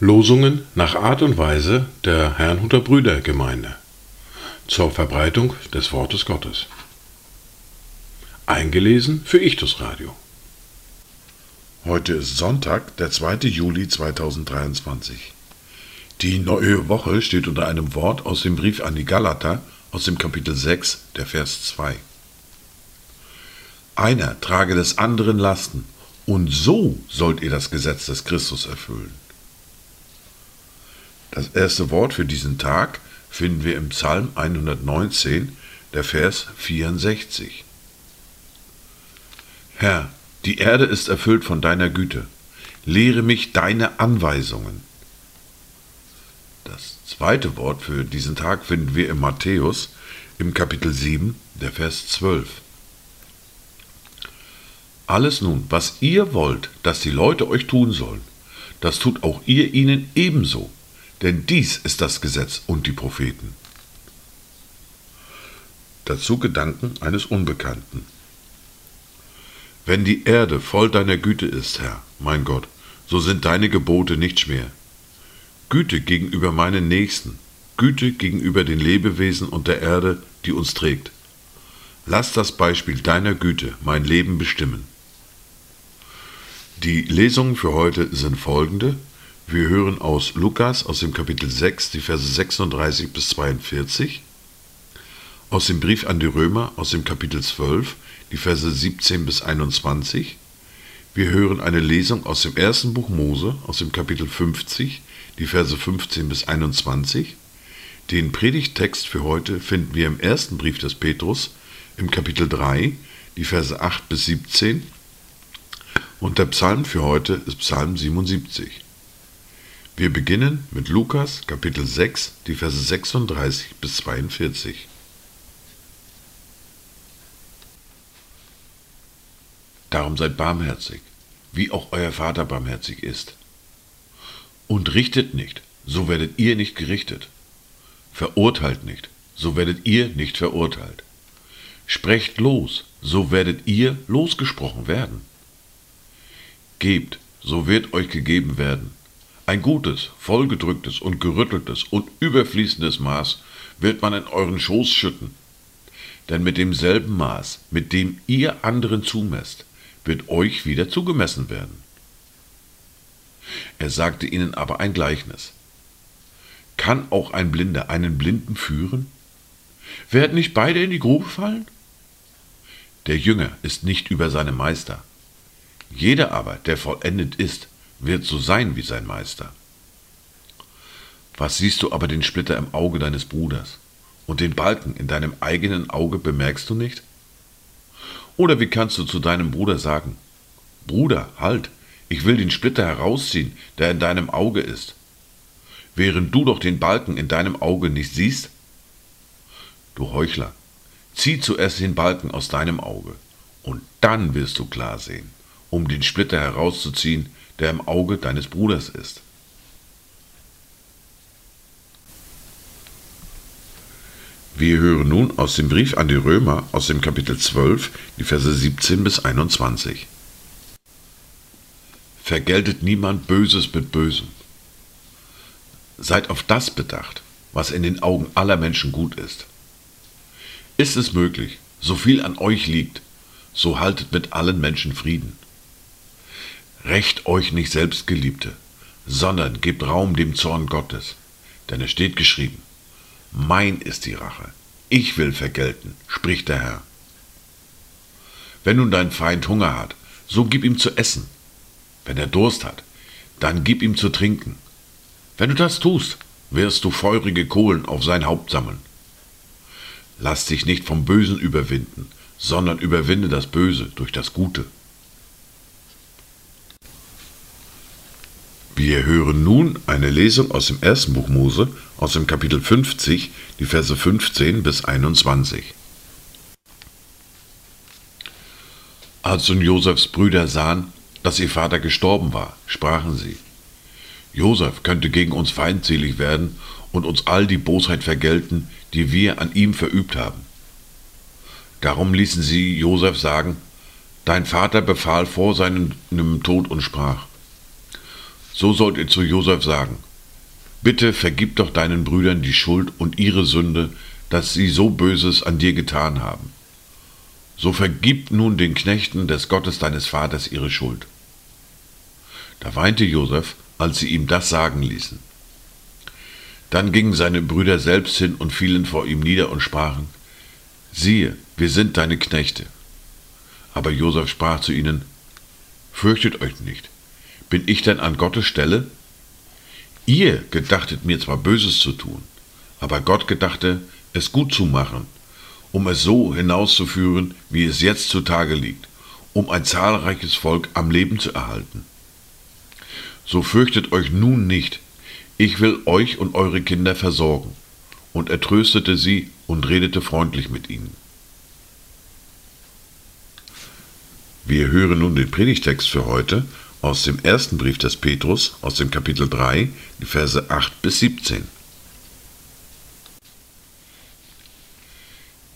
Losungen nach Art und Weise der Herrnhuter Brüdergemeinde zur Verbreitung des Wortes Gottes. Eingelesen für Ichtus Radio. Heute ist Sonntag, der 2. Juli 2023. Die neue Woche steht unter einem Wort aus dem Brief an die Galater aus dem Kapitel 6, der Vers 2. Einer trage des anderen Lasten, und so sollt ihr das Gesetz des Christus erfüllen. Das erste Wort für diesen Tag finden wir im Psalm 119, der Vers 64. Herr, die Erde ist erfüllt von deiner Güte. Lehre mich deine Anweisungen. Das zweite Wort für diesen Tag finden wir im Matthäus im Kapitel 7, der Vers 12. Alles nun, was ihr wollt, dass die Leute euch tun sollen, das tut auch ihr ihnen ebenso, denn dies ist das Gesetz und die Propheten. Dazu Gedanken eines Unbekannten. Wenn die Erde voll deiner Güte ist, Herr, mein Gott, so sind deine Gebote nicht schwer. Güte gegenüber meinen Nächsten, Güte gegenüber den Lebewesen und der Erde, die uns trägt. Lass das Beispiel deiner Güte mein Leben bestimmen. Die Lesungen für heute sind folgende. Wir hören aus Lukas aus dem Kapitel 6 die Verse 36 bis 42, aus dem Brief an die Römer aus dem Kapitel 12 die Verse 17 bis 21. Wir hören eine Lesung aus dem ersten Buch Mose aus dem Kapitel 50 die Verse 15 bis 21. Den Predigttext für heute finden wir im ersten Brief des Petrus im Kapitel 3 die Verse 8 bis 17 und der Psalm für heute ist Psalm 77. Wir beginnen mit Lukas Kapitel 6, die Verse 36 bis 42. Darum seid barmherzig, wie auch euer Vater barmherzig ist. Und richtet nicht, so werdet ihr nicht gerichtet. Verurteilt nicht, so werdet ihr nicht verurteilt. Sprecht los, so werdet ihr losgesprochen werden. Gebt, so wird euch gegeben werden ein gutes, vollgedrücktes und gerütteltes und überfließendes Maß wird man in euren Schoß schütten. Denn mit demselben Maß, mit dem ihr anderen zumesst, wird euch wieder zugemessen werden. Er sagte ihnen aber ein Gleichnis. Kann auch ein Blinder einen Blinden führen? Werden nicht beide in die Grube fallen? Der Jünger ist nicht über seinem Meister. Jeder aber, der vollendet ist, wird so sein wie sein Meister. Was siehst du aber den Splitter im Auge deines Bruders und den Balken in deinem eigenen Auge bemerkst du nicht? Oder wie kannst du zu deinem Bruder sagen, Bruder, halt, ich will den Splitter herausziehen, der in deinem Auge ist, während du doch den Balken in deinem Auge nicht siehst? Du Heuchler, zieh zuerst den Balken aus deinem Auge, und dann wirst du klar sehen, um den Splitter herauszuziehen, der im Auge deines Bruders ist. Wir hören nun aus dem Brief an die Römer aus dem Kapitel 12, die Verse 17 bis 21. Vergeltet niemand Böses mit Bösem. Seid auf das bedacht, was in den Augen aller Menschen gut ist. Ist es möglich, so viel an euch liegt, so haltet mit allen Menschen Frieden. Rächt euch nicht selbst, Geliebte, sondern gebt Raum dem Zorn Gottes. Denn es steht geschrieben, mein ist die Rache, ich will vergelten, spricht der Herr. Wenn nun dein Feind Hunger hat, so gib ihm zu essen. Wenn er Durst hat, dann gib ihm zu trinken. Wenn du das tust, wirst du feurige Kohlen auf sein Haupt sammeln. Lass dich nicht vom Bösen überwinden, sondern überwinde das Böse durch das Gute. Wir hören nun eine Lesung aus dem ersten Buch Mose, aus dem Kapitel 50, die Verse 15 bis 21. Als nun Josefs Brüder sahen, dass ihr Vater gestorben war, sprachen sie, Josef könnte gegen uns feindselig werden und uns all die Bosheit vergelten, die wir an ihm verübt haben. Darum ließen sie Josef sagen, Dein Vater befahl vor seinem Tod und sprach, So sollt ihr zu Josef sagen, Bitte vergib doch deinen Brüdern die Schuld und ihre Sünde, dass sie so Böses an dir getan haben. So vergib nun den Knechten des Gottes deines Vaters ihre Schuld. Da weinte Josef, als sie ihm das sagen ließen. Dann gingen seine Brüder selbst hin und fielen vor ihm nieder und sprachen, siehe, wir sind deine Knechte. Aber Josef sprach zu ihnen, Fürchtet euch nicht, bin ich denn an Gottes Stelle? Ihr gedachtet mir zwar Böses zu tun, aber Gott gedachte, es gut zu machen, um es so hinauszuführen, wie es jetzt zutage liegt, um ein zahlreiches Volk am Leben zu erhalten. So fürchtet euch nun nicht, ich will euch und eure Kinder versorgen. Und er tröstete sie und redete freundlich mit ihnen. Wir hören nun den Predigtext für heute aus dem ersten Brief des Petrus, aus dem Kapitel 3, die Verse 8 bis 17.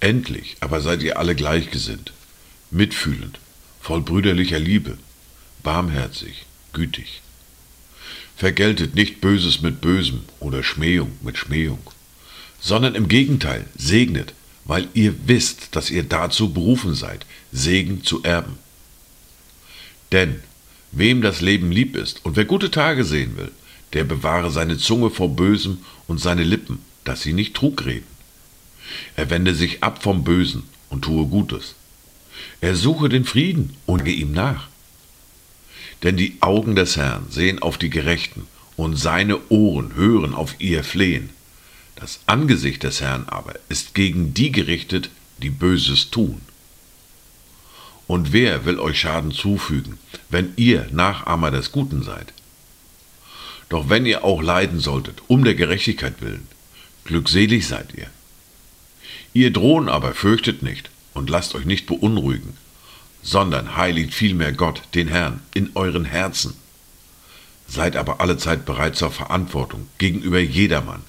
Endlich aber seid ihr alle gleichgesinnt, mitfühlend, voll brüderlicher Liebe, barmherzig, gütig. Vergeltet nicht Böses mit Bösem oder Schmähung mit Schmähung, sondern im Gegenteil segnet, weil ihr wisst, dass ihr dazu berufen seid, Segen zu erben. Denn wem das Leben lieb ist und wer gute Tage sehen will, der bewahre seine Zunge vor Bösem und seine Lippen, dass sie nicht Trug reden. Er wende sich ab vom Bösen und tue Gutes. Er suche den Frieden und gehe ihm nach. Denn die Augen des Herrn sehen auf die Gerechten und seine Ohren hören auf ihr Flehen. Das Angesicht des Herrn aber ist gegen die gerichtet, die Böses tun. Und wer will euch Schaden zufügen, wenn ihr Nachahmer des Guten seid? Doch wenn ihr auch leiden solltet, um der Gerechtigkeit willen, glückselig seid ihr. Ihr drohen aber fürchtet nicht und lasst euch nicht beunruhigen, sondern heiligt vielmehr Gott, den Herrn, in euren Herzen. Seid aber allezeit bereit zur Verantwortung gegenüber jedermann,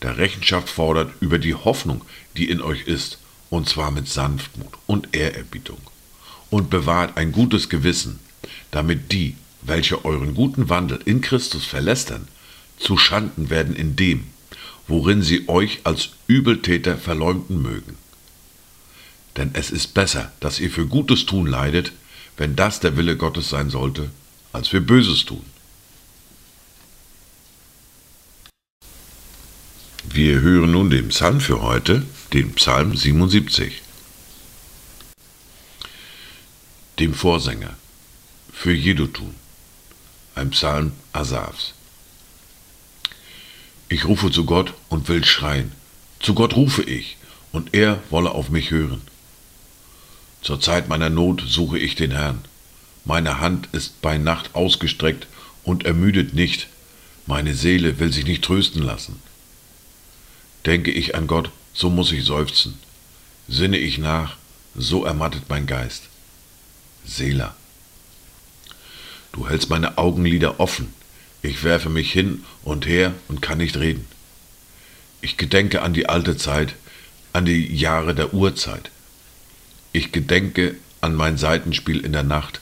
der Rechenschaft fordert über die Hoffnung, die in euch ist, und zwar mit Sanftmut und Ehrerbietung und bewahrt ein gutes Gewissen, damit die, welche euren guten Wandel in Christus verlästern, zu Schanden werden in dem, worin sie euch als Übeltäter verleumden mögen. Denn es ist besser, dass ihr für Gutes tun leidet, wenn das der Wille Gottes sein sollte, als für Böses tun. Wir hören nun den Psalm für heute, den Psalm 77 dem Vorsänger, für Jedutun, ein Psalm Asafs. Ich rufe zu Gott und will schreien. Zu Gott rufe ich, und er wolle auf mich hören. Zur Zeit meiner Not suche ich den Herrn. Meine Hand ist bei Nacht ausgestreckt und ermüdet nicht. Meine Seele will sich nicht trösten lassen. Denke ich an Gott, so muss ich seufzen. Sinne ich nach, so ermattet mein Geist. Seela. Du hältst meine Augenlider offen, ich werfe mich hin und her und kann nicht reden. Ich gedenke an die alte Zeit, an die Jahre der Urzeit. Ich gedenke an mein Seitenspiel in der Nacht,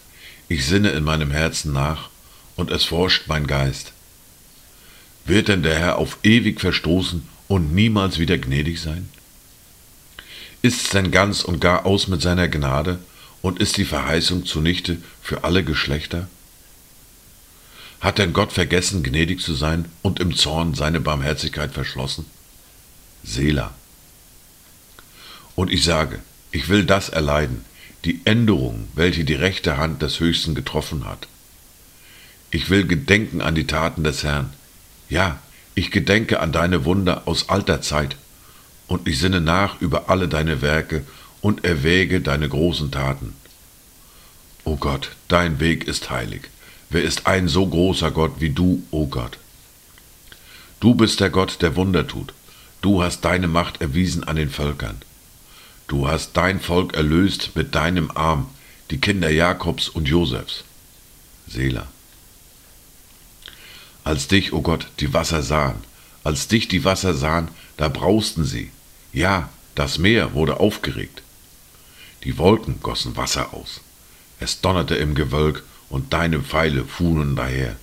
ich sinne in meinem Herzen nach, und es forscht mein Geist. Wird denn der Herr auf ewig verstoßen und niemals wieder gnädig sein? Ist's denn ganz und gar aus mit seiner Gnade und ist die Verheißung zunichte für alle Geschlechter? Hat denn Gott vergessen, gnädig zu sein und im Zorn seine Barmherzigkeit verschlossen? Selah. Und ich sage, ich will das erleiden, die Änderung, welche die rechte Hand des Höchsten getroffen hat. Ich will gedenken an die Taten des Herrn. Ja, ich gedenke an deine Wunder aus alter Zeit, und ich sinne nach über alle deine Werke und erwäge deine großen Taten. O Gott, dein Weg ist heilig. Wer ist ein so großer Gott wie du, o Gott? Du bist der Gott, der Wunder tut. Du hast deine Macht erwiesen an den Völkern. Du hast dein Volk erlöst mit deinem Arm, die Kinder Jakobs und Josefs. Selah. Als dich, o oh Gott, die Wasser sahen, als dich die Wasser sahen, da brausten sie. Ja, das Meer wurde aufgeregt. Die Wolken gossen Wasser aus. Es donnerte im Gewölk und deine Pfeile fuhren daher.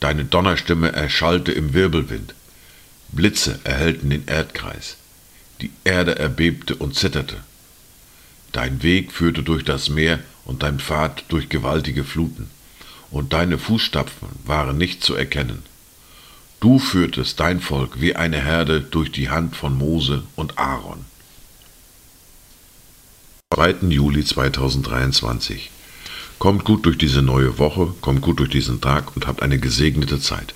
Deine Donnerstimme erschallte im Wirbelwind. Blitze erhellten den Erdkreis. Die Erde erbebte und zitterte. Dein Weg führte durch das Meer und dein Pfad durch gewaltige Fluten. Und deine Fußstapfen waren nicht zu erkennen. Du führtest dein Volk wie eine Herde durch die Hand von Mose und Aaron. 2. Juli 2023. Kommt gut durch diese neue Woche, kommt gut durch diesen Tag und habt eine gesegnete Zeit.